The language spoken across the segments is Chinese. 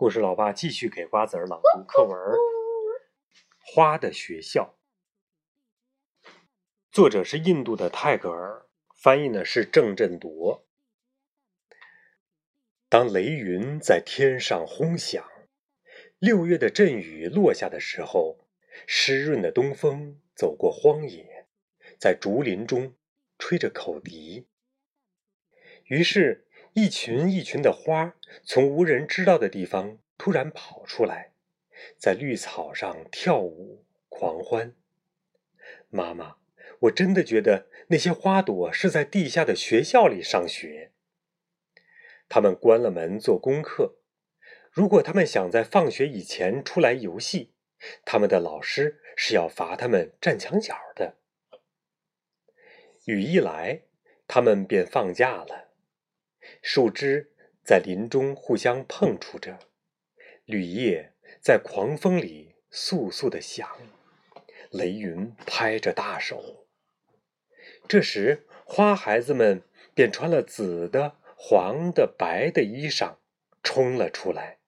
故事老爸继续给瓜子儿朗读课文《花的学校》，作者是印度的泰戈尔，翻译呢是郑振铎。当雷云在天上轰响，六月的阵雨落下的时候，湿润的东风走过荒野，在竹林中吹着口笛。于是。一群一群的花从无人知道的地方突然跑出来，在绿草上跳舞狂欢。妈妈，我真的觉得那些花朵是在地下的学校里上学。他们关了门做功课。如果他们想在放学以前出来游戏，他们的老师是要罚他们站墙角的。雨一来，他们便放假了。树枝在林中互相碰触着，绿叶在狂风里簌簌的响，雷云拍着大手。这时，花孩子们便穿了紫的、黄的、白的衣裳，冲了出来。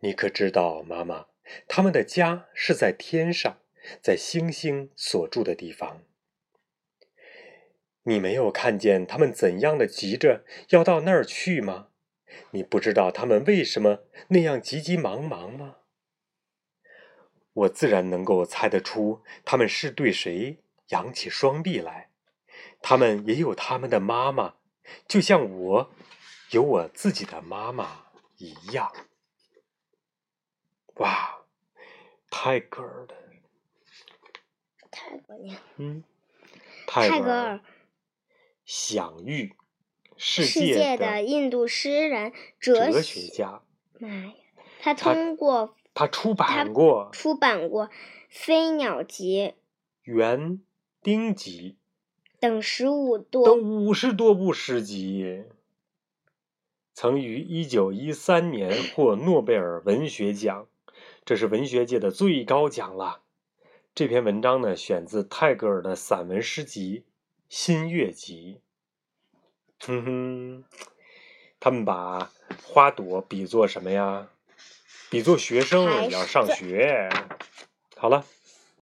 你可知道，妈妈，他们的家是在天上，在星星所住的地方。你没有看见他们怎样的急着要到那儿去吗？你不知道他们为什么那样急急忙忙吗？我自然能够猜得出他们是对谁扬起双臂来。他们也有他们的妈妈，就像我有我自己的妈妈一样。哇，泰戈尔的，泰戈尔，嗯，泰戈尔。享誉世界的印度诗人、哲学家。妈呀！他通过他出版过出版过《飞鸟集》《园丁集》等十五多等五十多部诗集，曾于一九一三年获诺贝尔文学奖，这是文学界的最高奖了。这篇文章呢，选自泰戈尔的散文诗集。新月集，哼哼，他们把花朵比作什么呀？比作学生要上学。好了。